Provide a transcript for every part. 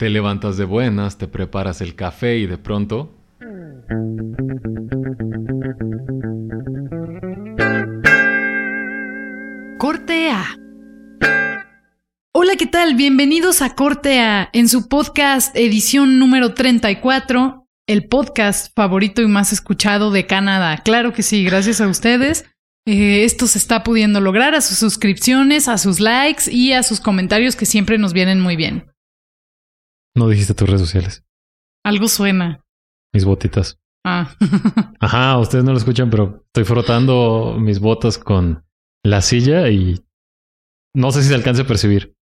Te levantas de buenas, te preparas el café y de pronto... Corte A. Hola, ¿qué tal? Bienvenidos a Corte A en su podcast edición número 34, el podcast favorito y más escuchado de Canadá. Claro que sí, gracias a ustedes. Eh, esto se está pudiendo lograr a sus suscripciones, a sus likes y a sus comentarios que siempre nos vienen muy bien. No dijiste tus redes sociales. Algo suena. Mis botitas. Ah. Ajá, ustedes no lo escuchan, pero estoy frotando mis botas con la silla y no sé si se alcance a percibir.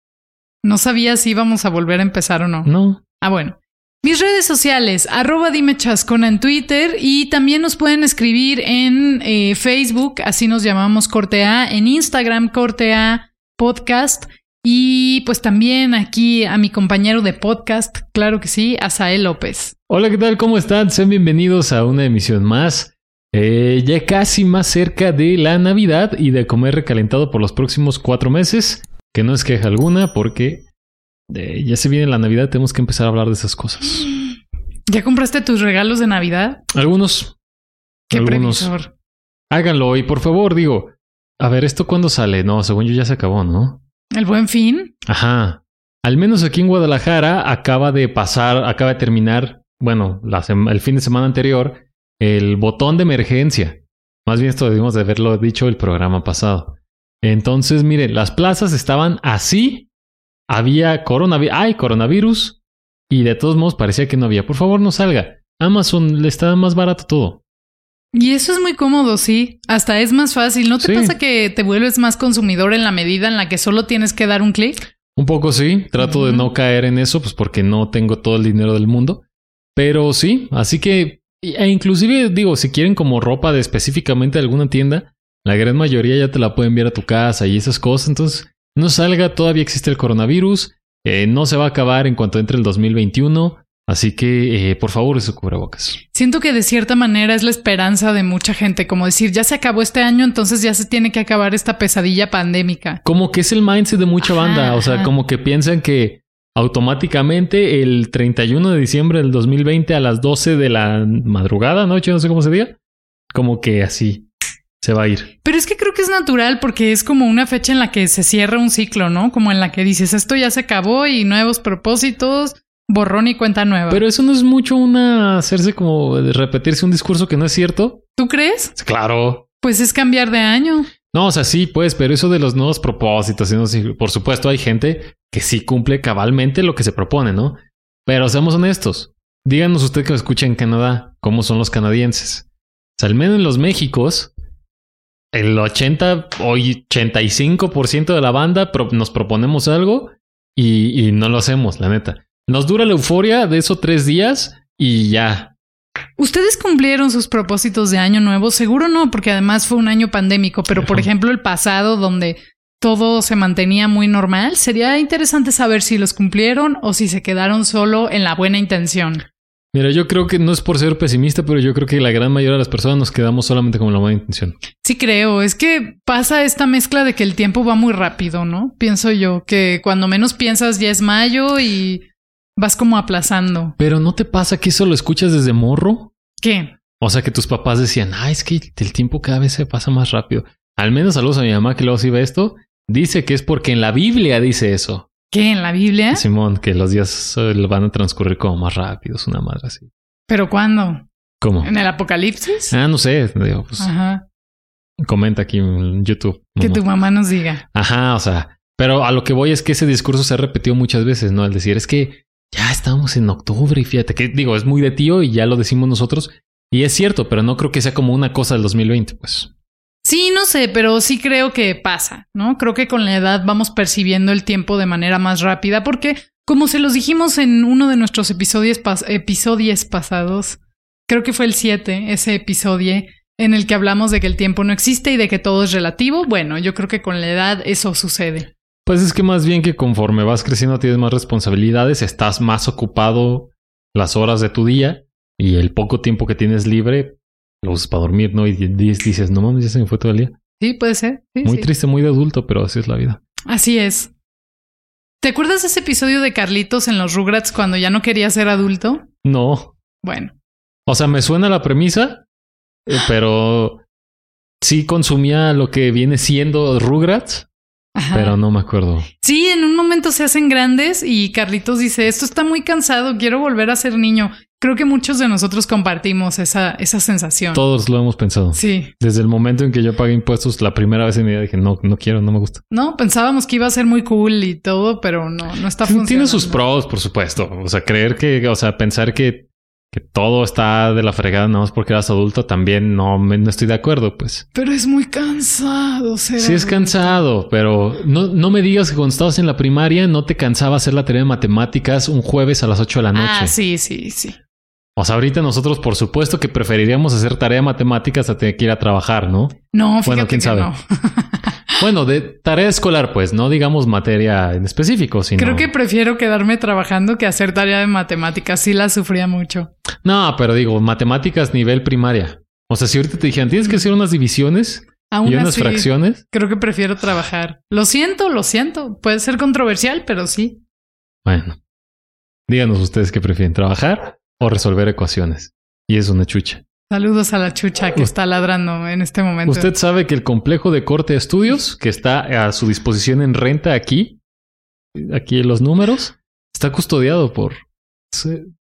no sabía si íbamos a volver a empezar o no. No. Ah, bueno. Mis redes sociales, arroba dime chascona en Twitter y también nos pueden escribir en eh, Facebook, así nos llamamos Corte A, en Instagram Corte A Podcast y pues también aquí a mi compañero de podcast, claro que sí, Asael López. Hola, ¿qué tal? ¿Cómo están? Sean bienvenidos a una emisión más. Eh, ya casi más cerca de la Navidad y de comer recalentado por los próximos cuatro meses, que no es queja alguna porque eh, ya se viene la Navidad, tenemos que empezar a hablar de esas cosas. ¿Ya compraste tus regalos de Navidad? Algunos, Qué algunos. previsor. Háganlo y por favor, digo, a ver, ¿esto cuándo sale? No, según yo ya se acabó, ¿no? ¿El buen fin? Ajá. Al menos aquí en Guadalajara acaba de pasar, acaba de terminar, bueno, el fin de semana anterior, el botón de emergencia. Más bien esto debimos de haberlo dicho el programa pasado. Entonces, miren, las plazas estaban así. Había coronavirus, hay coronavirus y de todos modos parecía que no había. Por favor, no salga. Amazon le está más barato todo. Y eso es muy cómodo, sí. Hasta es más fácil. ¿No te Sí. pasa que te vuelves más consumidor en la medida en la que solo tienes que dar un clic? Un poco sí, trato de no caer en eso, pues porque no tengo todo el dinero del mundo. Pero sí, así que, e inclusive digo, si quieren como ropa de específicamente de alguna tienda, la gran mayoría ya te la pueden enviar a tu casa y esas cosas. Entonces, no salga, todavía existe el coronavirus, eh, no se va a acabar en cuanto entre el 2021. Así que, eh, por favor, use cubrebocas. Siento que de cierta manera es la esperanza de mucha gente, como decir, ya se acabó este año, entonces ya se tiene que acabar esta pesadilla pandémica. Como que es el mindset de mucha Ajá, banda. O sea, ajá. como que piensan que automáticamente el 31 de diciembre del 2020 a las 12 de la madrugada, noche, no sé cómo se diga, como que así se va a ir. Pero es que creo que es natural porque es como una fecha en la que se cierra un ciclo, ¿no? Como en la que dices, esto ya se acabó y nuevos propósitos, borrón y cuenta nueva. Pero eso no es mucho una hacerse como de repetirse un discurso que no es cierto. ¿Tú crees? Claro. Pues es cambiar de año. No, o sea, sí, pues, pero eso de los nuevos propósitos, no por supuesto, hay gente que sí cumple cabalmente lo que se propone, ¿no? Pero seamos honestos. Díganos usted que me escucha en Canadá, ¿cómo son los canadienses? O sea, al menos en los Méxicos, el 80 o 85% de la banda pro- nos proponemos algo y, y no lo hacemos, la neta. Nos dura la euforia de esos tres días y ya. ¿Ustedes cumplieron sus propósitos de año nuevo? Seguro no, porque además fue un año pandémico, pero por ejemplo el pasado donde todo se mantenía muy normal, sería interesante saber si los cumplieron o si se quedaron solo en la buena intención. Mira, yo creo que no es por ser pesimista, pero yo creo que la gran mayoría de las personas nos quedamos solamente con la buena intención. Sí creo, es que pasa esta mezcla de que el tiempo va muy rápido, ¿no? Pienso yo que cuando menos piensas ya es mayo y vas como aplazando. Pero ¿no te pasa que eso lo escuchas desde morro? ¿Qué? O sea, que tus papás decían, ah, es que el tiempo cada vez se pasa más rápido. Al menos saludos a mi mamá que luego sí ve esto. Dice que es porque en la Biblia dice eso. ¿Qué? ¿En la Biblia? Simón, que los días van a transcurrir como más rápidos, una madre así. ¿Pero cuándo? ¿Cómo? ¿En el apocalipsis? Ah, no sé. Digo, pues, Ajá. comenta aquí en YouTube. Que tu mamá nos diga. Ajá, o sea, pero a lo que voy es que ese discurso se ha repetido muchas veces, ¿no? Al decir, es que ya estamos en octubre y fíjate que digo, es muy de tío y ya lo decimos nosotros. Y es cierto, pero no creo que sea como una cosa del 2020, pues. Sí, no sé, pero sí creo que pasa, ¿no? Creo que con la edad vamos percibiendo el tiempo de manera más rápida porque, como se los dijimos en uno de nuestros episodios, episodios pasados, creo que fue el 7, ese episodio en el que hablamos de que el tiempo no existe y de que todo es relativo, bueno, yo creo que con la edad eso sucede. Pues es que más bien que conforme vas creciendo tienes más responsabilidades, estás más ocupado las horas de tu día y el poco tiempo que tienes libre lo usas para dormir, ¿no? Y dices, no mames, ya se me fue todo el día. Sí, puede ser. muy triste, muy de adulto, pero así es la vida. Así es. ¿Te acuerdas de ese episodio de Carlitos en los Rugrats cuando ya no quería ser adulto? No. Bueno. O sea, me suena la premisa, eh, pero sí consumía lo que viene siendo Rugrats, pero no me acuerdo. Sí, en un momento se hacen grandes y Carlitos dice, esto está muy cansado, quiero volver a ser niño. Creo que muchos de nosotros compartimos esa, esa sensación. Todos lo hemos pensado. Sí. Desde el momento en que yo pagué impuestos, la primera vez en mi vida dije, no, no quiero, no me gusta. No, pensábamos que iba a ser muy cool y todo, pero no, no está funcionando. Tiene sus pros, por supuesto. O sea, creer que, o sea, pensar que que todo está de la fregada nada más porque eras adulto, también no, no estoy de acuerdo, pues. Pero es muy cansado, ser Sí, es cansado, pero no, no me digas que cuando estabas en la primaria no te cansaba hacer la tarea de matemáticas un jueves a las 8 de la noche. Ah, sí, sí, sí. O sea, ahorita nosotros, por supuesto, que preferiríamos hacer tarea de matemáticas a tener que ir a trabajar, ¿no? No, fíjate bueno, quién sabe. No. bueno, de tarea escolar, pues, no digamos materia en específico, sino. Creo que prefiero quedarme trabajando que hacer tarea de matemáticas. Sí la sufría mucho. No, pero digo, matemáticas nivel primaria. O sea, si ahorita te dijeran, tienes que hacer unas divisiones y unas fracciones. Creo que prefiero trabajar. Lo siento, lo siento. Puede ser controversial, pero sí. Bueno. Díganos ustedes qué prefieren, trabajar o resolver ecuaciones. Y es una chucha. Saludos a la chucha que está ladrando en este momento. Usted sabe que el complejo de corte estudios, que está a su disposición en renta aquí, aquí en los números, está custodiado por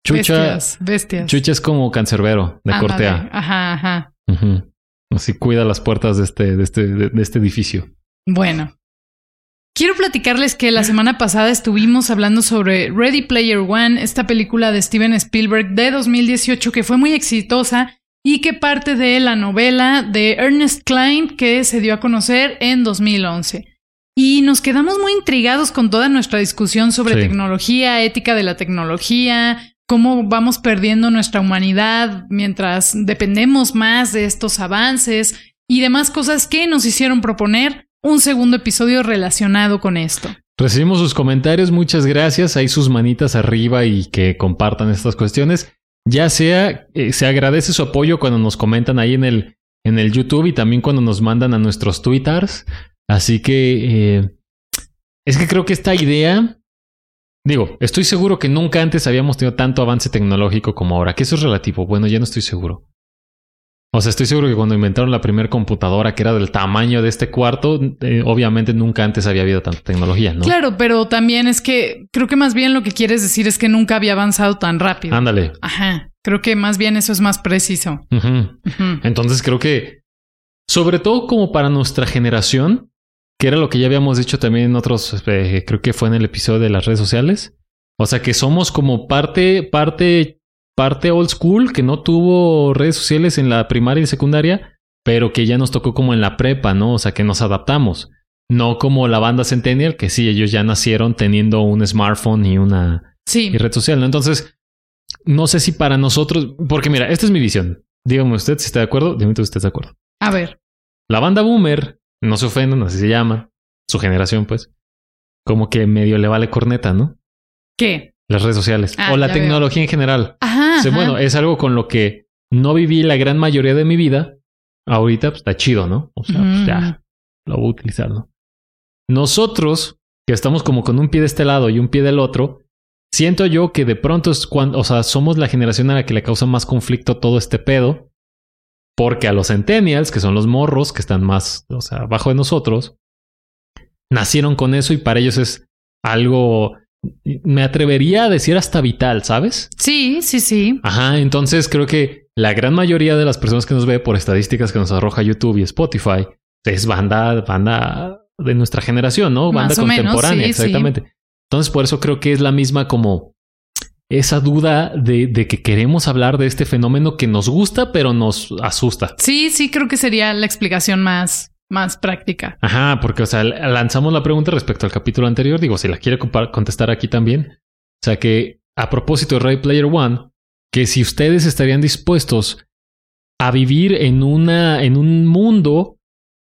Chucha. Bestias, Chucha es como cancerbero de corte A. Ajá, ajá. Así cuida las puertas de este, de este, de este edificio. Bueno, Quiero platicarles que la semana pasada estuvimos hablando sobre Ready Player One, esta película de Steven Spielberg de 2018 que fue muy exitosa y que parte de la novela de Ernest Klein que se dio a conocer en 2011. Y nos quedamos muy intrigados con toda nuestra discusión sobre tecnología, ética de la tecnología, cómo vamos perdiendo nuestra humanidad mientras dependemos más de estos avances y demás cosas que nos hicieron proponer un segundo episodio relacionado con esto. Recibimos sus comentarios, muchas gracias. Ahí sus manitas arriba y que compartan estas cuestiones. Ya sea, eh, se agradece su apoyo cuando nos comentan ahí en el, en el YouTube y también cuando nos mandan a nuestros twitters. Así que eh, es que creo que esta idea, digo, estoy seguro que nunca antes habíamos tenido tanto avance tecnológico como ahora, que eso es relativo. Bueno, ya no estoy seguro. O sea, estoy seguro que cuando inventaron la primera computadora que era del tamaño de este cuarto, eh, obviamente nunca antes había habido tanta tecnología, ¿no? Claro, pero también es que creo que más bien lo que quieres decir es que nunca había avanzado tan rápido. Ándale. Ajá. Creo que más bien eso es más preciso. Entonces creo que, sobre todo como para nuestra generación, que era lo que ya habíamos dicho también en otros, eh, creo que fue en el episodio de las redes sociales. O sea que somos como parte, parte parte old school que no tuvo redes sociales en la primaria y secundaria, pero que ya nos tocó como en la prepa, ¿no? O sea, que nos adaptamos. No como la banda Centennial, que sí, ellos ya nacieron teniendo un smartphone y una red social, ¿no? Entonces, no sé si para nosotros, porque mira, esta es mi visión. Dígame usted si está de acuerdo, dígame usted si está de acuerdo. A ver. La banda boomer, no se ofendan, así se llama, su generación, pues, como que medio le vale corneta, ¿no? ¿Qué? Las redes sociales ah, o la tecnología en general. Ajá, Bueno, es algo con lo que no viví la gran mayoría de mi vida. Ahorita pues, está chido, ¿no? O sea, pues, ya lo voy a utilizar, ¿no? Nosotros, que estamos como con un pie de este lado y un pie del otro, siento yo que de pronto es cuando, o sea, somos la generación a la que le causa más conflicto todo este pedo. Porque a los centennials, que son los morros que están más, o sea, abajo de nosotros, nacieron con eso y para ellos es algo me atrevería a decir hasta vital, ¿sabes? Sí, sí, sí. Ajá, entonces creo que la gran mayoría de las personas que nos ve por estadísticas que nos arroja YouTube y Spotify es banda, banda de nuestra generación, ¿no? Banda contemporánea, exactamente. Entonces por eso creo que es la misma como esa duda de, de, que queremos hablar de este fenómeno que nos gusta, pero nos asusta. Sí, sí, creo que sería la explicación más, más práctica. Ajá, porque, o sea, lanzamos la pregunta respecto al capítulo anterior. Digo, si la quiere contestar aquí también. O sea, que a propósito de Ray Player One, que si ustedes estarían dispuestos a vivir en una, en un mundo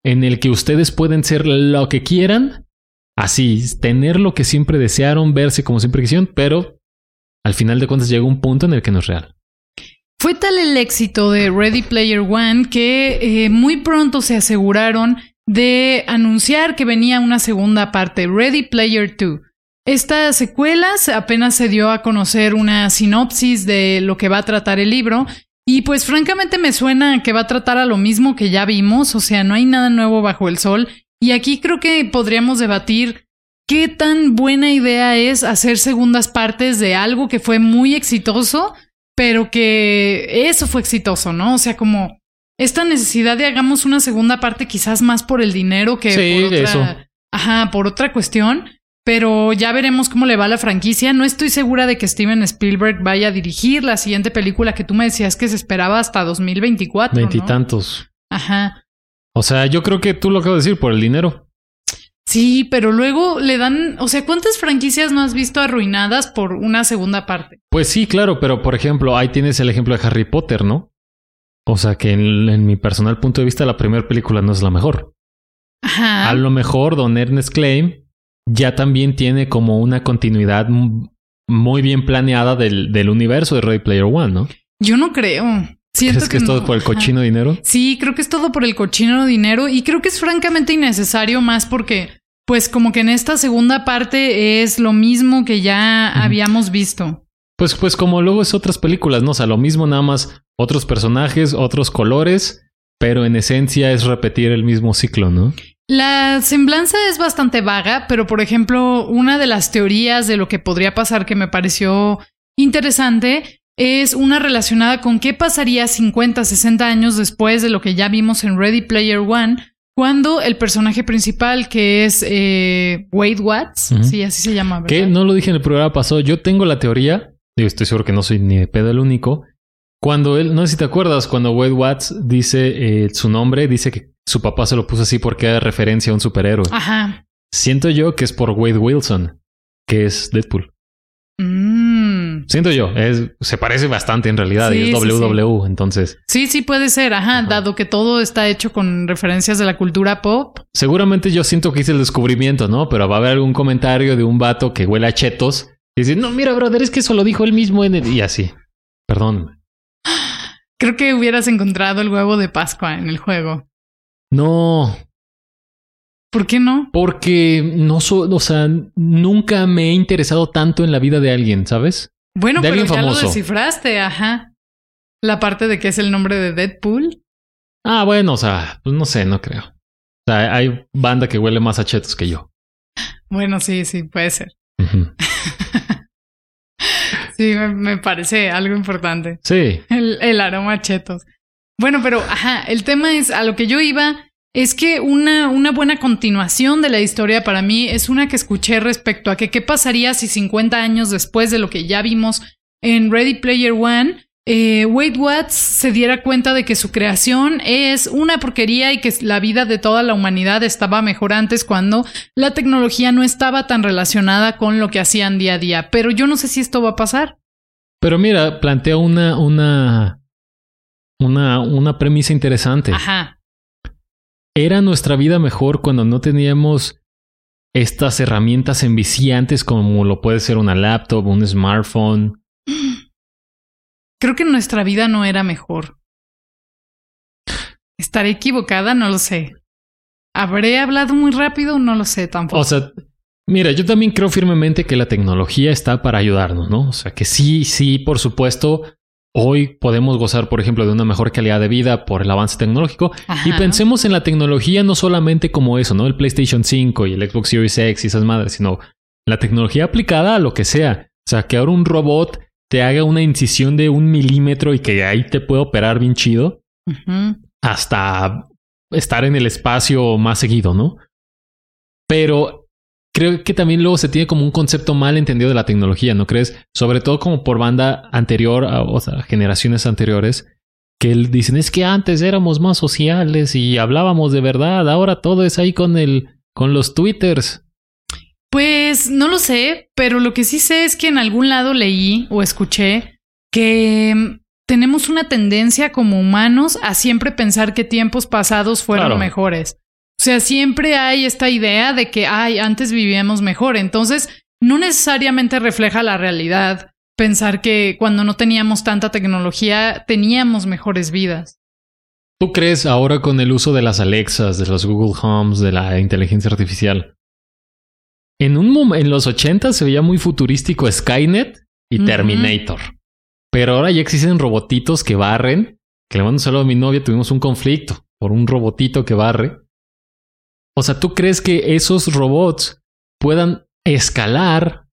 en el que ustedes pueden ser lo que quieran, así, tener lo que siempre desearon, verse como siempre quisieron, pero al final de cuentas llega un punto en el que no es real. Fue tal el éxito de Ready Player One que eh, muy pronto se aseguraron de anunciar que venía una segunda parte, Ready Player 2. Esta secuela apenas se dio a conocer una sinopsis de lo que va a tratar el libro y pues francamente me suena que va a tratar a lo mismo que ya vimos, o sea, no hay nada nuevo bajo el sol. Y aquí creo que podríamos debatir qué tan buena idea es hacer segundas partes de algo que fue muy exitoso, pero que eso fue exitoso, ¿no? O sea, como esta necesidad de hagamos una segunda parte quizás más por el dinero que por otra, eso. Ajá, por otra cuestión. Pero ya veremos cómo le va a la franquicia. No estoy segura de que Steven Spielberg vaya a dirigir la siguiente película que tú me decías que se esperaba hasta 2024. Veintitantos. Ajá. O sea, yo creo que tú lo acabas de decir por el dinero. Sí, pero luego le dan, o sea, ¿cuántas franquicias no has visto arruinadas por una segunda parte? Pues sí, claro, pero por ejemplo, ahí tienes el ejemplo de Harry Potter, ¿no? O sea, que en, mi personal punto de vista la primera película no es la mejor. Ajá. A lo mejor Don Ernest Claim ya también tiene como una continuidad muy bien planeada del, del universo de Ready Player One, ¿no? Yo no creo. Siento ¿Crees que, es todo por el cochino dinero? Sí, creo que es todo por el cochino dinero y creo que es francamente innecesario más porque, pues como que en esta segunda parte es lo mismo que ya habíamos visto. Pues, pues como luego es otras películas, ¿no? O sea, lo mismo nada más otros personajes, otros colores, pero en esencia es repetir el mismo ciclo, ¿no? La semblanza es bastante vaga, pero por ejemplo, una de las teorías de lo que podría pasar que me pareció interesante es una relacionada con qué pasaría 50, 60 años después de lo que ya vimos en Ready Player One, cuando el personaje principal, que es eh, Wade Watts, sí, así se llama. Que no lo dije en el programa pasado, yo tengo la teoría, digo, estoy seguro que no soy ni de pedo el único, cuando él, no sé si te acuerdas, cuando Wade Watts dice eh, su nombre, dice que su papá se lo puso así porque era referencia a un superhéroe. Ajá. Siento yo que es por Wade Wilson, que es Deadpool. Mm. Siento yo, es, se parece bastante en realidad y es WW, entonces. Sí, sí puede ser, ajá, dado que todo está hecho con referencias de la cultura pop. Seguramente yo siento que hice el descubrimiento, ¿no? Pero va a haber algún comentario de un vato que huele a chetos y dice, no, mira, brother, es que eso lo dijo él mismo en el... y así. Perdón. Creo que hubieras encontrado el huevo de Pascua en el juego. No. ¿Por qué no? Porque no soy, o sea, nunca me he interesado tanto en la vida de alguien, ¿sabes? Bueno, de pero ya famoso. lo descifraste, ajá. La parte de que es el nombre de Deadpool. Ah, bueno, o sea, pues no sé, no creo. O sea, hay banda que huele más a chetos que yo. Bueno, sí, sí, puede ser. Sí, me, me parece algo importante. Sí. El, el aroma a chetos. Bueno, pero ajá, el tema es a lo que yo iba. Es que una, una buena continuación de la historia para mí es una que escuché respecto a que qué pasaría si 50 años después de lo que ya vimos en Ready Player One, eh, Wade Watts se diera cuenta de que su creación es una porquería y que la vida de toda la humanidad estaba mejor antes cuando la tecnología no estaba tan relacionada con lo que hacían día a día. Pero yo no sé si esto va a pasar. Pero mira, plantea una, una, una, una premisa interesante. Ajá. ¿Era nuestra vida mejor cuando no teníamos estas herramientas enviciantes como lo puede ser una laptop, un smartphone? Creo que nuestra vida no era mejor. ¿Estaré equivocada? No lo sé. ¿Habré hablado muy rápido? No lo sé tampoco. O sea, mira, yo también creo firmemente que la tecnología está para ayudarnos, ¿no? O sea, que sí, sí, por supuesto, hoy podemos gozar, por ejemplo, de una mejor calidad de vida por el avance tecnológico. Ajá. Y pensemos en la tecnología no solamente como eso, ¿no? El PlayStation 5 y el Xbox Series X y esas madres, sino la tecnología aplicada a lo que sea. O sea, que ahora un robot te haga una incisión de un milímetro y que ahí te puede operar bien chido, hasta estar en el espacio más seguido, ¿no? Pero creo que también luego se tiene como un concepto mal entendido de la tecnología, ¿no crees? Sobre todo como por banda anterior, o sea, generaciones anteriores, que dicen es que antes éramos más sociales y hablábamos de verdad, ahora todo es ahí con el, con los twitters. Pues no lo sé, pero lo que sí sé es que en algún lado leí o escuché que mm, tenemos una tendencia como humanos a siempre pensar que tiempos pasados fueron mejores. O sea, siempre hay esta idea de que, ay, antes vivíamos mejor. Entonces, no necesariamente refleja la realidad pensar que cuando no teníamos tanta tecnología teníamos mejores vidas. ¿Tú crees ahora con el uso de las Alexas, de los Google Homes, de la inteligencia artificial? En, un en los 80 se veía muy futurístico Skynet y Terminator. Pero ahora ya existen robotitos que barren. Que le mando un saludo a mi novia, tuvimos un conflicto por un robotito que barre. O sea, ¿tú crees que esos robots puedan escalar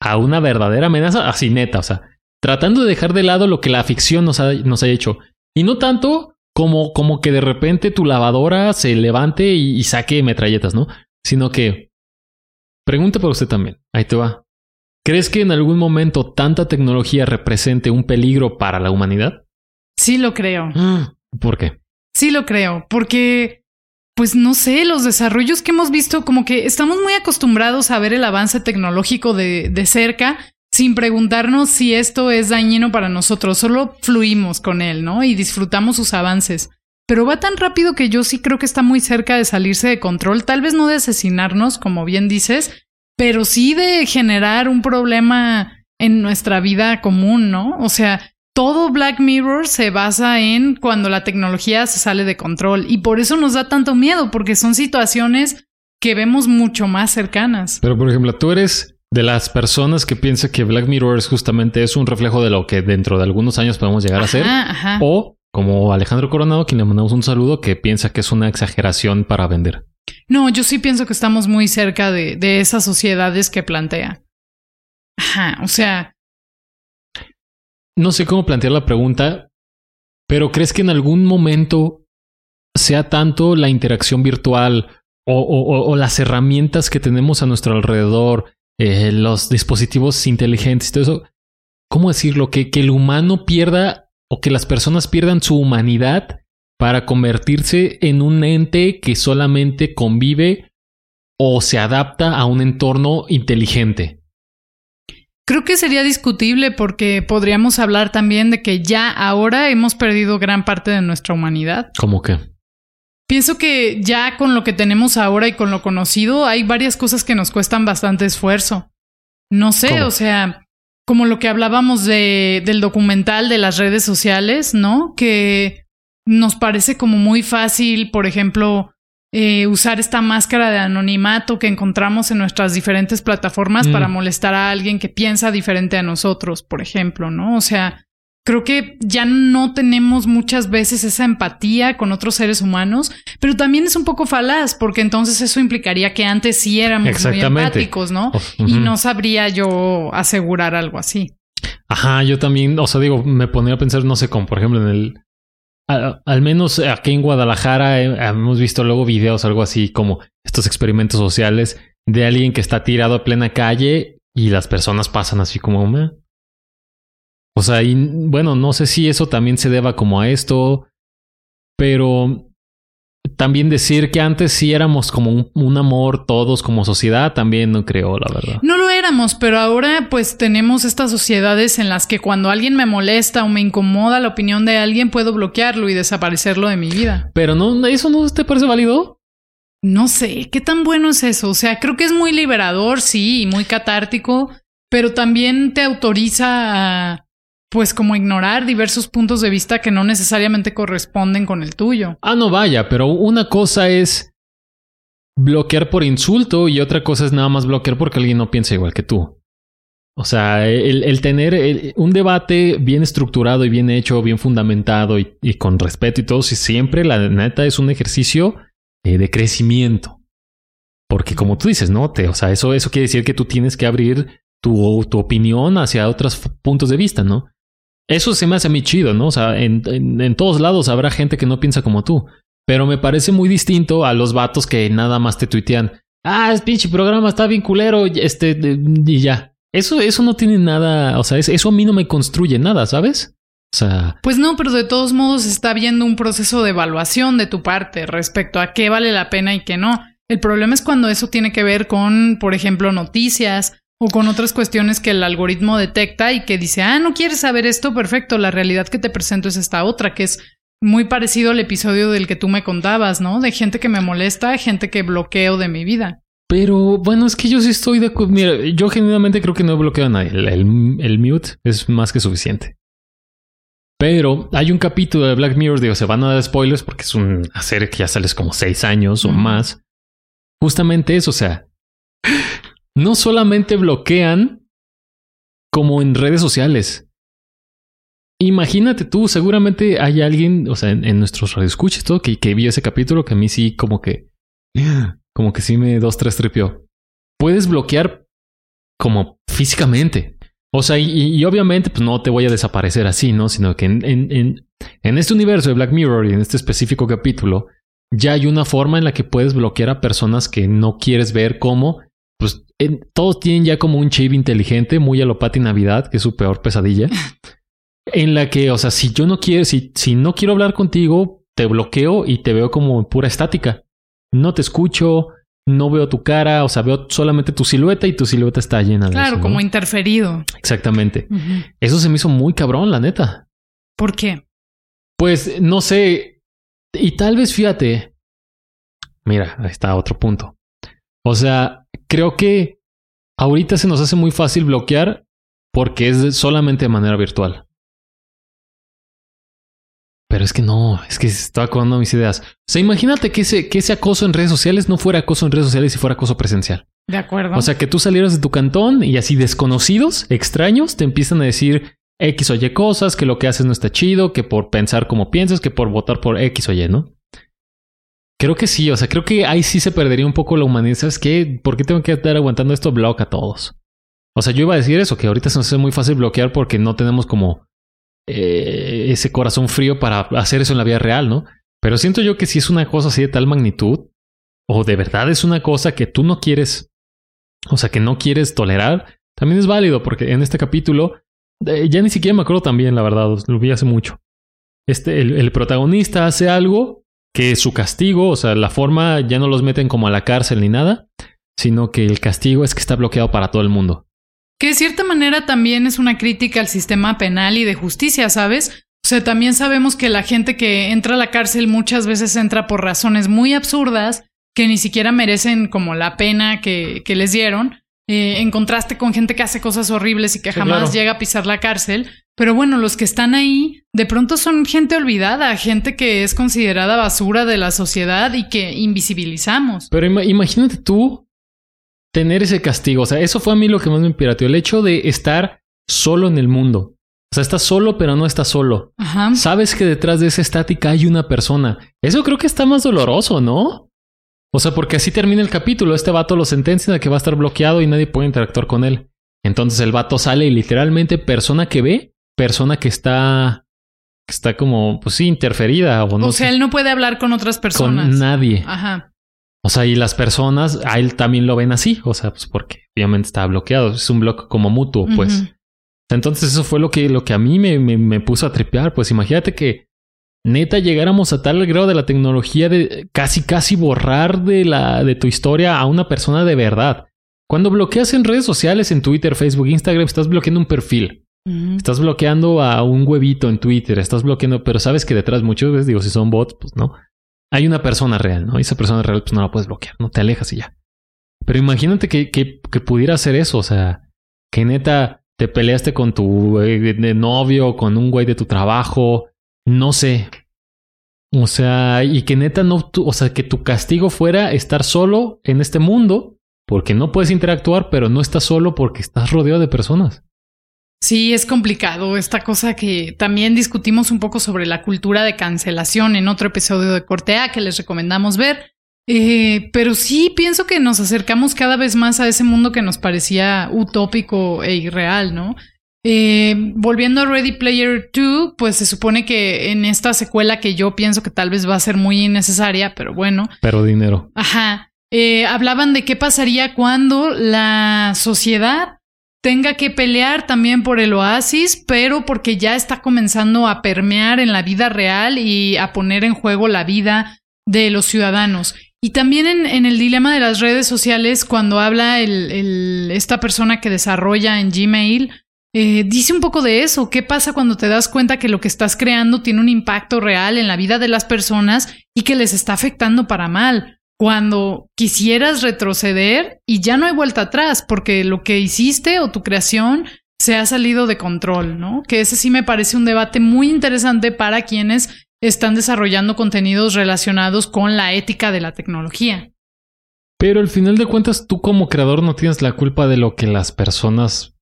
a una verdadera amenaza? Así neta, o sea, tratando de dejar de lado lo que la ficción nos ha, nos ha hecho. Y no tanto como, como que de repente tu lavadora se levante y, saque metralletas, ¿no? Sino que... Pregunta para usted también. Ahí te va. ¿Crees que en algún momento tanta tecnología represente un peligro para la humanidad? Sí lo creo. ¿Por qué? Sí lo creo, porque pues no sé, los desarrollos que hemos visto, como que estamos muy acostumbrados a ver el avance tecnológico de, de cerca sin preguntarnos si esto es dañino para nosotros, solo fluimos con él, ¿no? Y disfrutamos sus avances. Pero va tan rápido que yo sí creo que está muy cerca de salirse de control, tal vez no de asesinarnos, como bien dices, pero sí de generar un problema en nuestra vida común, ¿no? O sea, todo Black Mirror se basa en cuando la tecnología se sale de control y por eso nos da tanto miedo, porque son situaciones que vemos mucho más cercanas. Pero por ejemplo, tú eres de las personas que piensa que Black Mirror es justamente es un reflejo de lo que dentro de algunos años podemos llegar a ser, o como Alejandro Coronado, quien le mandamos un saludo, que piensa que es una exageración para vender. No, yo sí pienso que estamos muy cerca de, de esas sociedades que plantea. Ajá, o sea, no sé cómo plantear la pregunta, pero ¿crees que en algún momento sea tanto la interacción virtual o, las herramientas que tenemos a nuestro alrededor, eh, los dispositivos inteligentes, todo eso, ¿cómo decirlo? Que, que el humano pierda o que las personas pierdan su humanidad para convertirse en un ente que solamente convive o se adapta a un entorno inteligente. Creo que sería discutible porque podríamos hablar también de que ya ahora hemos perdido gran parte de nuestra humanidad. ¿Cómo que? Pienso que ya con lo que tenemos ahora y con lo conocido hay varias cosas que nos cuestan bastante esfuerzo. No sé, o sea, como lo que hablábamos de, del documental de las redes sociales, ¿no? Que nos parece como muy fácil, por ejemplo, eh, usar esta máscara de anonimato que encontramos en nuestras diferentes plataformas para mm. molestar a alguien que piensa diferente a nosotros, por ejemplo, ¿no? O sea, creo que ya no tenemos muchas veces esa empatía con otros seres humanos, pero también es un poco falaz, porque entonces eso implicaría que antes sí éramos muy empáticos, ¿no? Y no sabría yo asegurar algo así. Ajá, yo también, o sea, digo, me ponía a pensar, no sé, como por ejemplo en el al, menos aquí en Guadalajara eh, hemos visto luego videos, algo así como estos experimentos sociales de alguien que está tirado a plena calle y las personas pasan así como... O sea, y bueno, no sé si eso también se deba como a esto, pero también decir que antes sí éramos como un, amor todos como sociedad, también no creo, la verdad. No lo éramos, pero ahora pues tenemos estas sociedades en las que cuando alguien me molesta o me incomoda la opinión de alguien, puedo bloquearlo y desaparecerlo de mi vida. Pero no, ¿eso no te parece válido? No sé, ¿qué tan bueno es eso? O sea, creo que es muy liberador, sí, y muy catártico, pero también te autoriza a pues como ignorar diversos puntos de vista que no necesariamente corresponden con el tuyo. Ah, no vaya, pero una cosa es bloquear por insulto y otra cosa es nada más bloquear porque alguien no piensa igual que tú. O sea, el, tener un debate bien estructurado y bien hecho, bien fundamentado y, con respeto y todo, si siempre la neta es un ejercicio eh, de crecimiento. Porque como tú dices, no, te, o sea, eso, eso quiere decir que tú tienes que abrir tu, tu opinión hacia otros puntos de vista, ¿no? Eso se me hace a mí chido, ¿no? O sea, en, todos lados habrá gente que no piensa como tú. Pero me parece muy distinto a los vatos que nada más te tuitean. ah, es pinche programa, está bien culero, este, y ya. Eso, eso no tiene nada, o sea, eso a mí no me construye nada, ¿sabes? O sea. Pues no, pero de todos modos está habiendo un proceso de evaluación de tu parte respecto a qué vale la pena y qué no. El problema es cuando eso tiene que ver con, por ejemplo, noticias o con otras cuestiones que el algoritmo detecta y que dice, ah, no quieres saber esto, perfecto, la realidad que te presento es esta otra, que es muy parecido al episodio del que tú me contabas, ¿no? De gente que me molesta, gente que bloqueo de mi vida. Pero bueno, es que yo sí estoy de acuerdo. Mira, yo genuinamente creo que no he bloqueado a nadie. El, mute es más que suficiente. Pero hay un capítulo de Black Mirror, digo, se van a dar spoilers porque es un hacer que ya sales como seis años o más. Justamente eso, o sea, no solamente bloquean como en redes sociales. Imagínate tú, seguramente hay alguien, o sea, en, nuestros radioescuches, todo, que, que vio ese capítulo que a mí sí como que, como que sí me dos, tres tripió. Puedes bloquear como físicamente. O sea, y, obviamente, pues no te voy a desaparecer así, ¿no? Sino que en, en, en, este universo de Black Mirror y en este específico capítulo, ya hay una forma en la que puedes bloquear a personas que no quieres ver como pues todos tienen ya como un chip inteligente, muy a lo Pati Navidad, que es su peor pesadilla. en la que, o sea, si yo no quiero, si, si no quiero hablar contigo, te bloqueo y te veo como pura estática. No te escucho, no veo tu cara, o sea, veo solamente tu silueta y tu silueta está llena de Claro, como interferido. Exactamente. Eso se me hizo muy cabrón, la neta. ¿Por qué? Pues no sé. Y tal vez fíjate. Mira, ahí está otro punto. O sea, creo que ahorita se nos hace muy fácil bloquear porque es solamente de manera virtual. Pero es que no, es que estaba acordando mis ideas. O sea, imagínate que ese, que ese acoso en redes sociales no fuera acoso en redes sociales y fuera acoso presencial. De acuerdo. O sea, que tú salieras de tu cantón y así desconocidos, extraños, te empiezan a decir X o Y cosas, que lo que haces no está chido, que por pensar como piensas, que por votar por X o Y, ¿no? Creo que sí, o sea, creo que ahí sí se perdería un poco la humanidad. ¿Sabes qué? ¿Por qué tengo que estar aguantando esto? Block a todos. O sea, yo iba a decir eso, que ahorita se nos hace muy fácil bloquear porque no tenemos como eh, ese corazón frío para hacer eso en la vida real, ¿no? Pero siento yo que si es una cosa así de tal magnitud, o de verdad es una cosa que tú no quieres, o sea, que no quieres tolerar, también es válido, porque en este capítulo, eh, ya ni siquiera me acuerdo también, la verdad, lo vi hace mucho. Este, el protagonista hace algo que su castigo, o sea, la forma ya no los meten como a la cárcel ni nada, sino que el castigo es que está bloqueado para todo el mundo. Que de cierta manera también es una crítica al sistema penal y de justicia, ¿sabes? O sea, también sabemos que la gente que entra a la cárcel muchas veces entra por razones muy absurdas que ni siquiera merecen como la pena que, que les dieron, eh, en contraste con gente que hace cosas horribles y que jamás llega a pisar la cárcel. Pero bueno, los que están ahí de pronto son gente olvidada, gente que es considerada basura de la sociedad y que invisibilizamos. Pero imagínate tú tener ese castigo. O sea, eso fue a mí lo que más me pirateó. El hecho de estar solo en el mundo. O sea, estás solo, pero no estás solo. Ajá. Sabes que detrás de esa estática hay una persona. Eso creo que está más doloroso, ¿no? O sea, porque así termina el capítulo. Este vato lo sentencia de que va a estar bloqueado y nadie puede interactuar con él. Entonces el vato sale y literalmente persona que ve persona que está que está como pues sí interferida o no. O sea, él no puede hablar con otras personas. Con nadie. Ajá. O sea, y las personas a él también lo ven así, o sea, pues porque obviamente está bloqueado, es un bloque como mutuo, pues. Entonces eso fue lo que, lo que a mí me, me, me, puso a tripear, pues imagínate que neta llegáramos a tal grado de la tecnología de casi casi borrar de la de tu historia a una persona de verdad. Cuando bloqueas en redes sociales, en Twitter, Facebook, Instagram, estás bloqueando un perfil. Estás bloqueando a un huevito en Twitter, estás bloqueando, pero sabes que detrás muchas veces, digo, si son bots, pues no. Hay una persona real, ¿no? Y esa persona real, pues no la puedes bloquear, no te alejas y ya. Pero imagínate que, que, pudiera hacer eso, o sea, que neta te peleaste con tu de novio, con un güey de tu trabajo, no sé. O sea, y que neta no, o sea, que tu castigo fuera estar solo en este mundo, porque no puedes interactuar, pero no estás solo porque estás rodeado de personas. Sí, es complicado esta cosa que también discutimos un poco sobre la cultura de cancelación en otro episodio de Cortea que les recomendamos ver. Eh, pero sí pienso que nos acercamos cada vez más a ese mundo que nos parecía utópico e irreal, ¿no? Eh, volviendo a Ready Player 2, pues se supone que en esta secuela que yo pienso que tal vez va a ser muy innecesaria, pero bueno. Pero dinero. Ajá. eh, hablaban de qué pasaría cuando la sociedad tenga que pelear también por el oasis, pero porque ya está comenzando a permear en la vida real y a poner en juego la vida de los ciudadanos. Y también en, el dilema de las redes sociales, cuando habla esta persona que desarrolla en Gmail, eh, dice un poco de eso. ¿Qué pasa cuando te das cuenta que lo que estás creando tiene un impacto real en la vida de las personas y que les está afectando para mal? Cuando quisieras retroceder y ya no hay vuelta atrás, porque lo que hiciste o tu creación se ha salido de control, ¿no? Que ese sí me parece un debate muy interesante para quienes están desarrollando contenidos relacionados con la ética de la tecnología. Pero al final de cuentas, tú como creador no tienes la culpa de lo que las personas.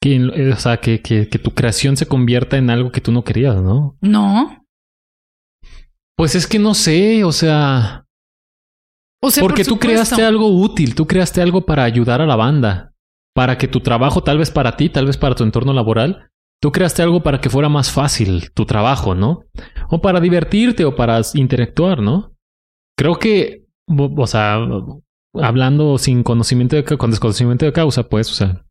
Que, eh, o sea, que, que, tu creación se convierta en algo que tú no querías, ¿no? No. Pues es que no sé, o sea. O sea, porque tú creaste algo útil, tú creaste algo para ayudar a la banda, para que tu trabajo, tal vez para ti, tal vez para tu entorno laboral, Tú creaste algo para que fuera más fácil tu trabajo, ¿no? O para divertirte o para interactuar, ¿no? Creo que, o sea, hablando sin conocimiento de, con desconocimiento de causa, pues, o sea,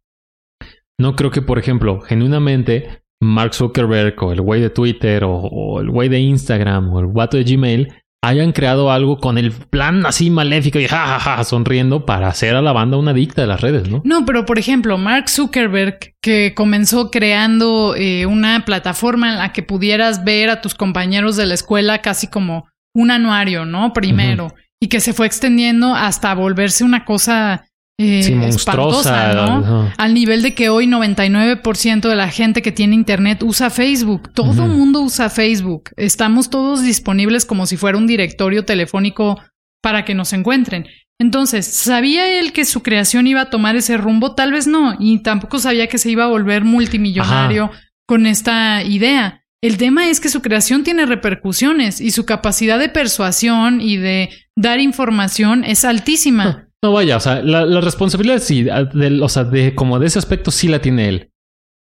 no creo que, por ejemplo, genuinamente Mark Zuckerberg o el güey de Twitter o, o el güey de Instagram o el guato de Gmail hayan creado algo con el plan así maléfico y jajaja sonriendo para hacer a la banda una adicta de las redes, ¿no? No, pero por ejemplo, Mark Zuckerberg, que comenzó creando eh, una plataforma en la que pudieras ver a tus compañeros de la escuela casi como un anuario, ¿no? Primero, y que se fue extendiendo hasta volverse una cosa eh, espantosa, ¿no? Al nivel de que hoy 99% de la gente que tiene internet usa Facebook. Todo el mundo usa Facebook. Estamos todos disponibles como si fuera un directorio telefónico para que nos encuentren. Entonces, ¿sabía él que su creación iba a tomar ese rumbo? Tal vez no. Y tampoco sabía que se iba a volver multimillonario con esta idea. El tema es que su creación tiene repercusiones y su capacidad de persuasión y de dar información es altísima. No vaya, o sea, la, responsabilidad sí, de, o sea, de como de ese aspecto sí la tiene él.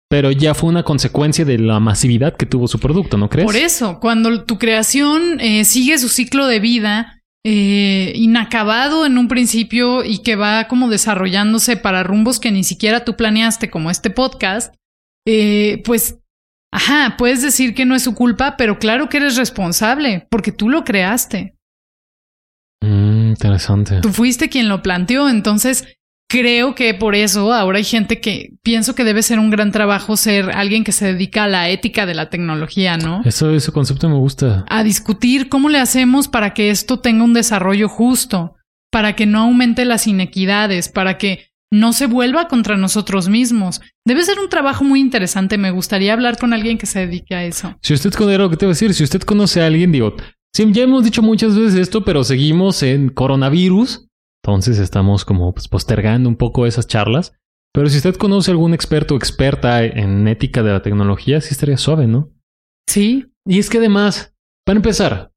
Pero ya fue una consecuencia de la masividad que tuvo su producto, ¿no crees? Por eso, cuando tu creación eh, sigue su ciclo de vida eh, inacabado en un principio y que va como desarrollándose para rumbos que ni siquiera tú planeaste, como este podcast, eh, pues, ajá, puedes decir que no es su culpa, pero claro que eres responsable, porque tú lo creaste. Mm, interesante. Tú fuiste quien lo planteó, entonces creo que por eso ahora hay gente que pienso que debe ser un gran trabajo ser alguien que se dedica a la ética de la tecnología, ¿no? Eso, ese concepto me gusta. A discutir cómo le hacemos para que esto tenga un desarrollo justo, para que no aumente las inequidades, para que no se vuelva contra nosotros mismos. Debe ser un trabajo muy interesante. Me gustaría hablar con alguien que se dedique a eso. Si usted conoce que te voy a decir, si usted conoce a alguien, digo, Sí, ya hemos dicho muchas veces esto, pero seguimos en coronavirus. Entonces estamos como pues, postergando un poco esas charlas. Pero si usted conoce algún experto o experta en ética de la tecnología, sí estaría suave, ¿no? Sí. Y es que además, para empezar,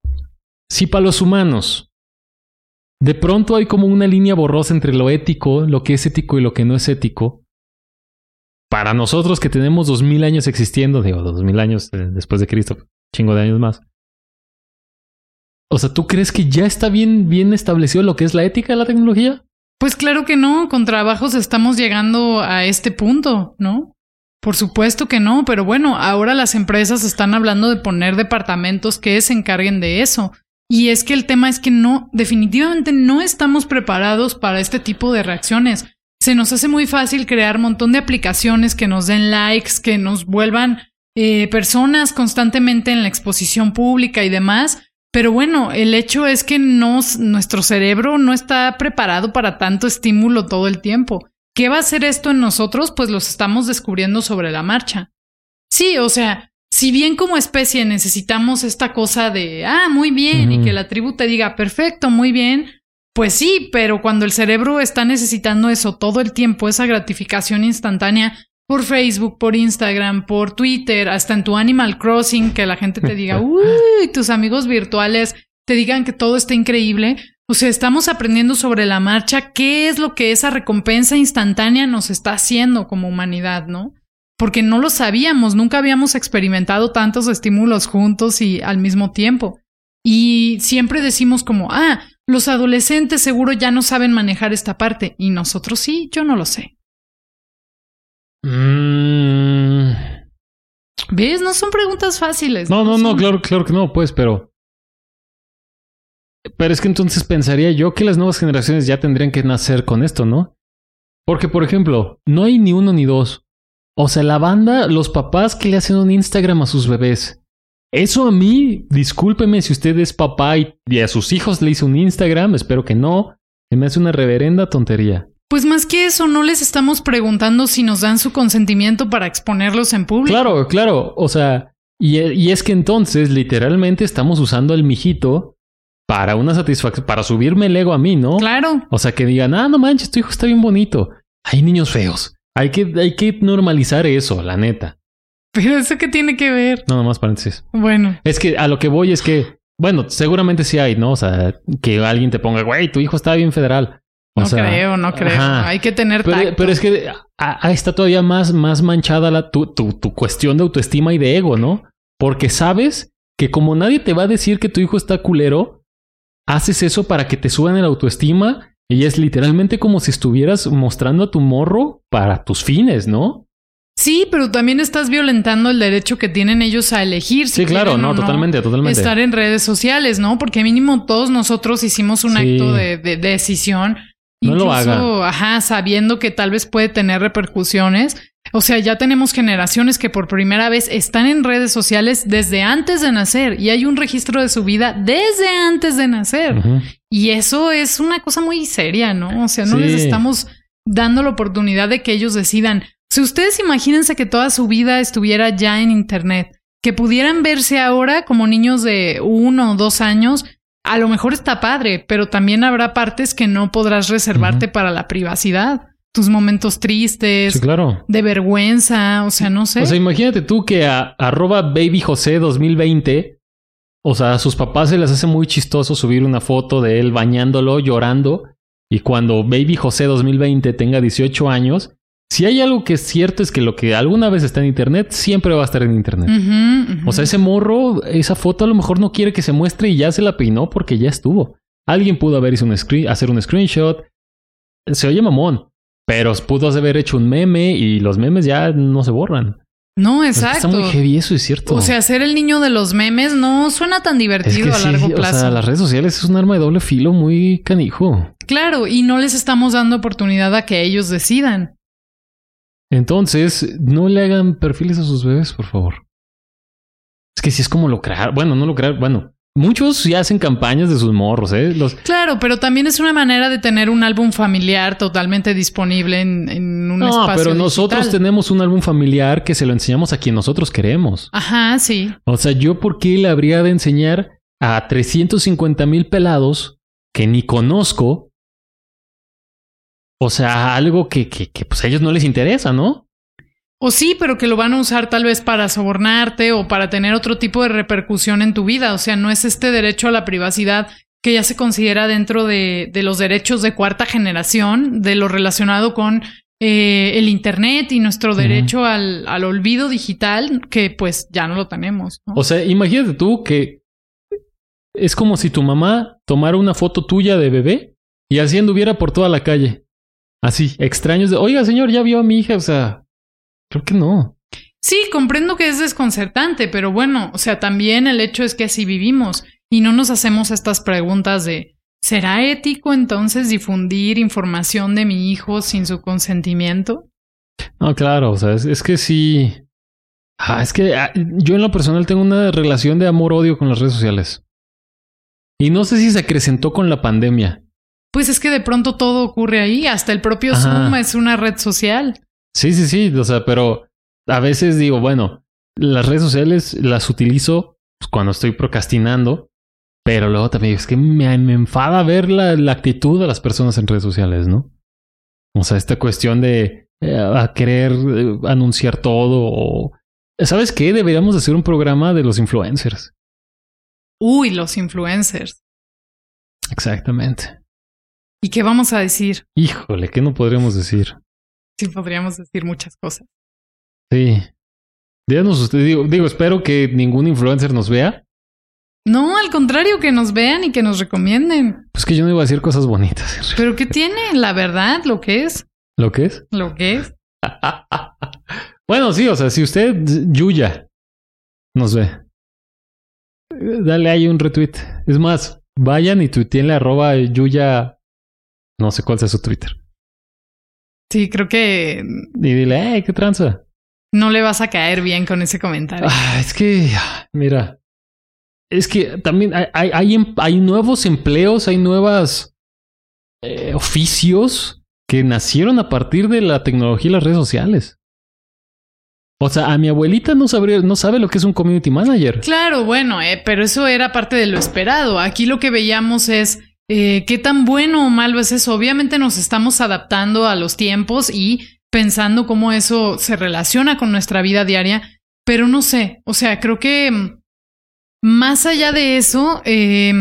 si para los humanos de pronto hay como una línea borrosa entre lo ético, lo que es ético y lo que no es ético, para nosotros que tenemos dos mil años existiendo, digo, dos mil años eh, después de Cristo, chingo de años más, o sea, ¿tú crees que ya está bien, bien establecido lo que es la ética de la tecnología? Pues claro que no, con trabajos estamos llegando a este punto, ¿no? Por supuesto que no, pero bueno, ahora las empresas están hablando de poner departamentos que se encarguen de eso. Y es que el tema es que no, definitivamente no estamos preparados para este tipo de reacciones. Se nos hace muy fácil crear un montón de aplicaciones que nos den likes, que nos vuelvan eh, personas constantemente en la exposición pública y demás, pero bueno, el hecho es que nuestro cerebro no está preparado para tanto estímulo todo el tiempo. ¿Qué va a hacer esto en nosotros? Pues los estamos descubriendo sobre la marcha. Sí, o sea, si bien como especie necesitamos esta cosa de, ah, muy bien, y que la tribu te diga, perfecto, muy bien, pues sí, pero cuando el cerebro está necesitando eso todo el tiempo, esa gratificación instantánea, por Facebook, por Instagram, por Twitter, hasta en tu Animal Crossing, que la gente te diga, uy, tus amigos virtuales te digan que todo está increíble. O sea, estamos aprendiendo sobre la marcha qué es lo que esa recompensa instantánea nos está haciendo como humanidad, ¿no? Porque no lo sabíamos, nunca habíamos experimentado tantos estímulos juntos y al mismo tiempo. Y siempre decimos como, ah, Los adolescentes seguro ya no saben manejar esta parte y nosotros sí, yo no lo sé. Mm. ¿Ves? No son preguntas fáciles. No, no, no, son- claro, claro que no, pues, pero. Pero es que entonces pensaría yo que las nuevas generaciones ya tendrían que nacer con esto, ¿no? Porque, por ejemplo, no hay ni uno ni dos. O sea, la banda, los papás que le hacen un Instagram a sus bebés. Eso a mí, discúlpeme si usted es papá y, y a sus hijos le hizo un Instagram, espero que no. Se me hace una reverenda tontería. Pues más que eso, no les estamos preguntando si nos dan su consentimiento para exponerlos en público. Claro, claro. O sea, y, y es que entonces literalmente estamos usando al mijito para una satisfacción, para subirme el ego a mí, ¿no? Claro. O sea, que digan, ah, no manches, tu hijo está bien bonito. Hay niños feos. Hay que, hay que normalizar eso, la neta. Pero eso qué tiene que ver. No, nomás paréntesis. Bueno, Es que a lo que voy es que, bueno, seguramente sí hay, ¿no? O sea, que alguien te ponga, güey, tu hijo está bien federal. O no sea, creo, no creo. ajá. Hay que tener Pero, tacto. pero es que ah, ah, está todavía más, más manchada la, tu, tu, tu cuestión de autoestima y de ego, ¿no? Porque sabes que como nadie te va a decir que tu hijo está culero, haces eso para que te suban el autoestima y es literalmente como si estuvieras mostrando a tu morro para tus fines, ¿no? Sí, pero también estás violentando el derecho que tienen ellos a elegir. si Sí, claro, no, totalmente, totalmente. Estar en redes sociales, ¿no? Porque mínimo todos nosotros hicimos un Sí. acto de, de- de decisión. No lo incluso, haga. ajá, sabiendo que tal vez puede tener repercusiones. O sea, ya tenemos generaciones que por primera vez están en redes sociales desde antes de nacer y hay un registro de su vida desde antes de nacer. Y eso es una cosa muy seria, ¿no? O sea, no Sí. les estamos dando la oportunidad de que ellos decidan. Si ustedes imagínense que toda su vida estuviera ya en Internet, que pudieran verse ahora como niños de uno o dos años, a lo mejor está padre, pero también habrá partes que no podrás reservarte para la privacidad. Tus momentos tristes, Sí, claro. de vergüenza, o sea, no sé. O sea, imagínate tú que a arroba babyjose 2020, o sea, a sus papás se les hace muy chistoso subir una foto de él bañándolo, llorando, y cuando baby José 2020 tenga 18 años, si hay algo que es cierto es que lo que alguna vez está en internet siempre va a estar en internet. O sea, ese morro, esa foto a lo mejor no quiere que se muestre y ya se la peinó porque ya estuvo. Alguien pudo haber hizo un screen, hacer un screenshot. Se oye mamón, pero pudo haber hecho un meme y los memes ya no se borran. no, exacto. Está muy heavy eso, es cierto. O sea, ser el niño de los memes no suena tan es divertido que a sí, largo o plazo. sea, las redes sociales es un arma de doble filo muy canijo. Claro, y no les estamos dando oportunidad a que ellos decidan. Entonces, no le hagan perfiles a sus bebés, por favor. Es que si es como lucrar, bueno, no lucrar, bueno, muchos ya hacen campañas de sus morros, ¿eh? Los, Claro, pero también es una manera de tener un álbum familiar totalmente disponible en, en un no, espacio pero nosotros tenemos un álbum familiar que se lo enseñamos a quien nosotros queremos. Ajá, sí. O sea, yo por qué le habría de enseñar a 350 mil pelados que ni conozco. O sea, algo que, que, que pues a ellos no les interesa, ¿no? O sí, pero que lo van a usar tal vez para sobornarte o para tener otro tipo de repercusión en tu vida. O sea, no es este derecho a la privacidad que ya se considera dentro de, de los derechos de cuarta generación, de lo relacionado con eh, el Internet y nuestro derecho al, al olvido digital, que pues ya no lo tenemos. ¿no? O sea, imagínate tú que es como si tu mamá tomara una foto tuya de bebé y así anduviera por toda la calle. Así, extraños de, oiga, señor, ya vio a mi hija. O sea, creo que no. Sí, comprendo que es desconcertante, pero bueno, o sea, también el hecho es que así vivimos y no nos hacemos estas preguntas de ¿será ético entonces difundir información de mi hijo sin su consentimiento? No, claro, o sea, es, es que sí. Ah, es que ah, yo en lo personal tengo una relación de amor-odio con las redes sociales. Y no sé si se acrecentó con la pandemia. Pues es que de pronto todo ocurre ahí, hasta el propio Ajá. Zoom es una red social. Sí, sí, sí, o sea, pero a veces digo, bueno, las redes sociales las utilizo pues, cuando estoy procrastinando, pero luego también es que me, me enfada ver la, la actitud de las personas en redes sociales, ¿no? O sea, esta cuestión de eh, a querer eh, anunciar todo o... ¿Sabes qué? Deberíamos hacer un programa de los influencers. Uy, los influencers. Exactamente. ¿Y qué vamos a decir? Híjole, ¿qué no podríamos decir? Sí, podríamos decir muchas cosas. Sí. Díganos usted, digo, digo, espero que ningún influencer nos vea. No, al contrario, que nos vean y que nos recomienden. Pues que yo no iba a decir cosas bonitas. Pero ¿qué tiene? La verdad, lo que es. ¿Lo que es? Lo que es. bueno, sí, o sea, si usted, Yuya, nos ve, dale ahí un retweet. Es más, vayan y tuiteenle arroba Yuya, no sé cuál sea su Twitter. Sí, creo que Y dile, qué tranza. no le vas a caer bien con ese comentario. Ah, es que, mira, es que también hay, hay, hay, em- nuevos empleos, hay nuevas eh, oficios que nacieron a partir de la tecnología y las redes sociales. O sea, a mi abuelita no sabría, no sabe lo que es un community manager. Claro, bueno, eh, pero eso era parte de lo esperado. Aquí lo que veíamos es eh, qué tan bueno o malo es eso. Obviamente nos estamos adaptando a los tiempos y pensando cómo eso se relaciona con nuestra vida diaria, pero no sé, o sea, creo que mm, más allá de eso, eh,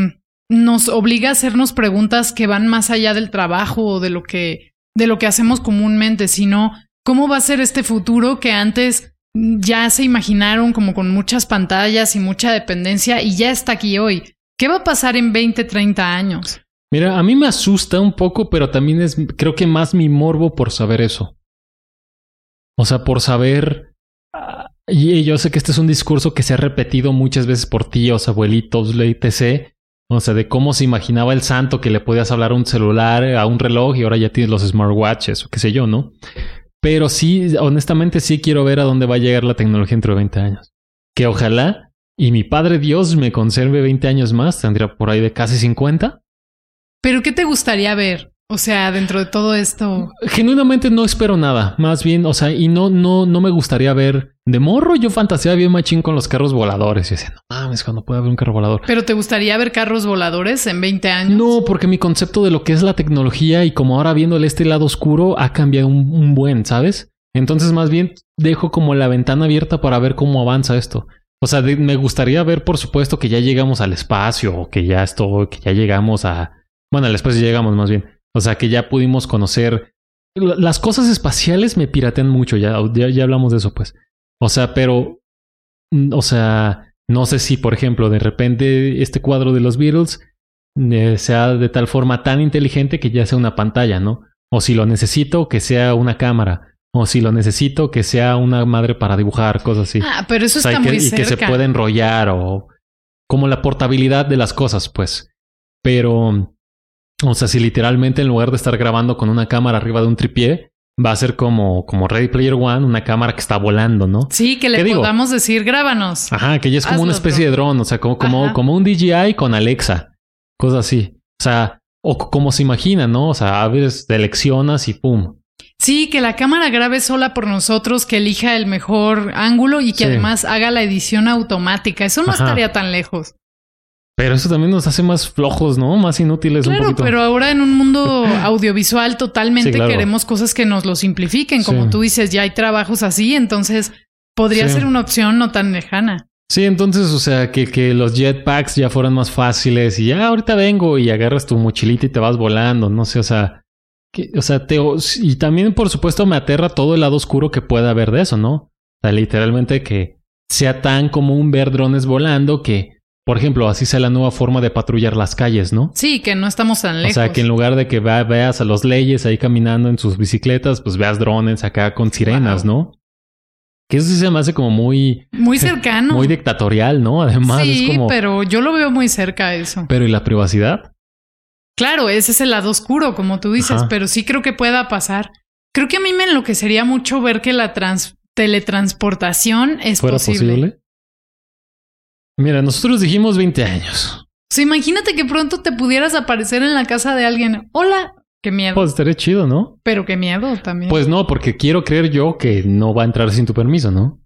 nos obliga a hacernos preguntas que van más allá del trabajo o de lo que, de lo que hacemos comúnmente, sino cómo va a ser este futuro que antes ya se imaginaron como con muchas pantallas y mucha dependencia y ya está aquí hoy. ¿Qué va a pasar en 20, 30 años? Mira, a mí me asusta un poco, pero también es, creo que más mi morbo por saber eso. O sea, por saber. ah, Y yo sé que este es un discurso que se ha repetido muchas veces por tíos, abuelitos, etc. O sea, de cómo se imaginaba el santo que le podías hablar a un celular, a un reloj y ahora ya tienes los smartwatches o qué sé yo, ¿no? Pero sí, honestamente sí quiero ver a dónde va a llegar la tecnología dentro de 20 años. Que ojalá y mi padre Dios me conserve 20 años más, tendría por ahí de casi 50. ¿Pero qué te gustaría ver? O sea, dentro de todo esto. Genuinamente no espero nada. Más bien, o sea, y no, no, no me gustaría ver de morro. Yo fantaseaba bien machín con los carros voladores. Y decía, no mames, cuando pueda haber un carro volador. ¿Pero te gustaría ver carros voladores en 20 años? No, porque mi concepto de lo que es la tecnología y como ahora viéndole este lado oscuro ha cambiado un, un buen, ¿sabes? Entonces, más bien dejo como la ventana abierta para ver cómo avanza esto. O sea, me gustaría ver, por supuesto, que ya llegamos al espacio, o que ya esto, que ya llegamos a. Bueno, al espacio llegamos más bien. O sea, que ya pudimos conocer. Las cosas espaciales me piratean mucho, ya, ya, ya hablamos de eso, pues. O sea, pero. mm, O sea, no sé si, por ejemplo, de repente este cuadro de los Beatles eh, sea de tal forma tan inteligente que ya sea una pantalla, ¿no? O si lo necesito, que sea una cámara. O si lo necesito, que sea una madre para dibujar, cosas así. Ah, pero eso O sea, está y que, muy y que se puede enrollar o como la portabilidad de las cosas, pues. Pero, o sea, si literalmente en lugar de estar grabando con una cámara arriba de un tripié, va a ser como, como Ready Player One, una cámara que está volando, ¿no? Sí, que le ¿Qué digo? podamos decir, grábanos. Ajá, que ya es como una especie bro. de dron, o sea, como, como, Ajá. como un DJI con Alexa, cosas así. O sea, o como se imagina, ¿no? O sea, abres, seleccionas y pum. Sí, que la cámara grabe sola por nosotros, que elija el mejor ángulo y que Sí. además haga la edición automática. Eso no Ajá. estaría tan lejos. Pero eso también nos hace más flojos, ¿no? Más inútiles un Claro, poquito. pero ahora en un mundo audiovisual totalmente Sí, claro. queremos cosas que nos lo simplifiquen. Como Sí. tú dices, ya hay trabajos así, entonces podría ser una opción no tan lejana. Sí, entonces, o sea, que, que los jetpacks ya fueran más fáciles y ya ahorita vengo y agarras tu mochilita y te vas volando, no sé, o sea, que, o sea, te, y también por supuesto me aterra todo el lado oscuro que pueda haber de eso, ¿no? O sea, literalmente que sea tan común ver drones volando que, por ejemplo, así sea la nueva forma de patrullar las calles, ¿no? Sí, que no estamos tan O lejos. sea, que en lugar de que vea- veas a los leyes ahí caminando en sus bicicletas, pues veas drones acá con sirenas, ¿no? Que eso sí se me hace como muy, Muy cercano. muy dictatorial, ¿no? Además, sí, es como... pero yo lo veo muy cerca eso. Pero ¿y la privacidad? Claro, ese es el lado oscuro, como tú dices, Ajá. pero sí creo que pueda pasar. Creo que a mí me enloquecería mucho ver que la trans- teletransportación es ¿Fuera posible. posible? Mira, nosotros dijimos 20 años. O sea, imagínate que pronto te pudieras aparecer en la casa de alguien. Hola, qué miedo. Pues estaría chido, ¿no? pero qué miedo también. Pues no, porque quiero creer yo que no va a entrar sin tu permiso, ¿no?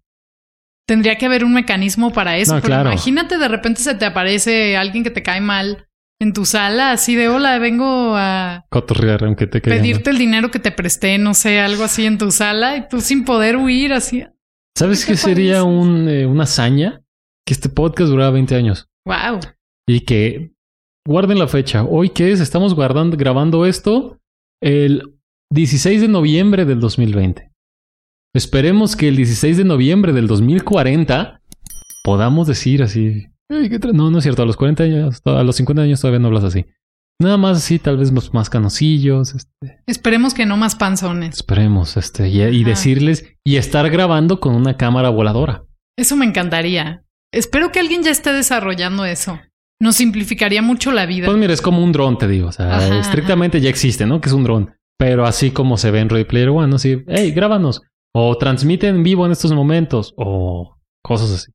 Tendría que haber un mecanismo para eso. No, pero claro. imagínate de repente se te aparece alguien que te cae mal en tu sala, así de hola, vengo a Cotorrear, aunque te mal. pedirte el dinero que te presté, no sé, algo así en tu sala, y tú sin poder huir así. ¿Sabes ¿Qué sería un, eh, una hazaña? Que este podcast duraba 20 años. Wow. Y que guarden la fecha. Hoy qué es? Estamos guardando, grabando esto el 16 de noviembre del 2020. Esperemos que el 16 de noviembre del 2040 podamos decir así No, no es cierto. A los 40 años, a los 50 años todavía no hablas así. Nada más así, tal vez más canosillos. Este. Esperemos que no más panzones. Esperemos, este, y, decirles y estar grabando con una cámara voladora. Eso me encantaría. Espero que alguien ya esté desarrollando eso. Nos simplificaría mucho la vida. Pues mira, es como un dron, te digo. O sea, estrictamente ya existe, ¿no? Que es un dron. Pero así como se ve en Ready Player One. Así, hey, grábanos. O transmite en vivo en estos momentos. O cosas así.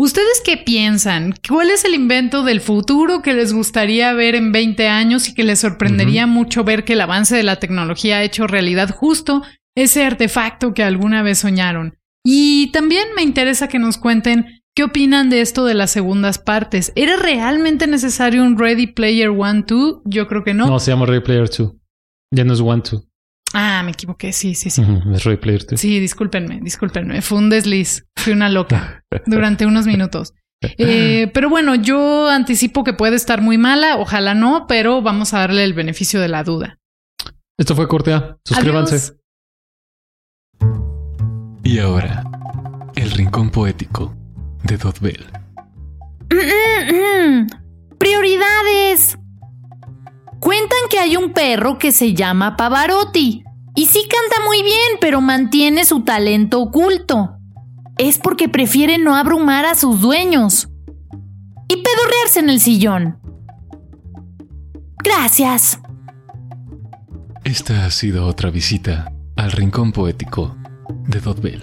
¿Ustedes qué piensan? ¿Cuál es el invento del futuro que les gustaría ver en 20 años y que les sorprendería mucho ver que el avance de la tecnología ha hecho realidad justo ese artefacto que alguna vez soñaron? Y también me interesa que nos cuenten qué opinan de esto de las segundas partes. ¿Era realmente necesario un Ready Player One 2? Yo creo que no. No, se llama Ready Player 2. Ya no es One 2. Ah, me equivoqué, sí, sí, sí. es Ready Player 2. Sí, discúlpenme, discúlpenme. Fue un desliz. Fui una loca durante unos minutos. Eh, pero bueno, yo anticipo que puede estar muy mala, ojalá no, pero vamos a darle el beneficio de la duda. Esto fue Cortea. Suscríbanse. Y ahora, el rincón poético de Dotbell. Prioridades. Cuentan que hay un perro que se llama Pavarotti. Y sí canta muy bien, pero mantiene su talento oculto. Es porque prefiere no abrumar a sus dueños. Y pedorrearse en el sillón. Gracias. Esta ha sido otra visita al Rincón Poético de Dotbell.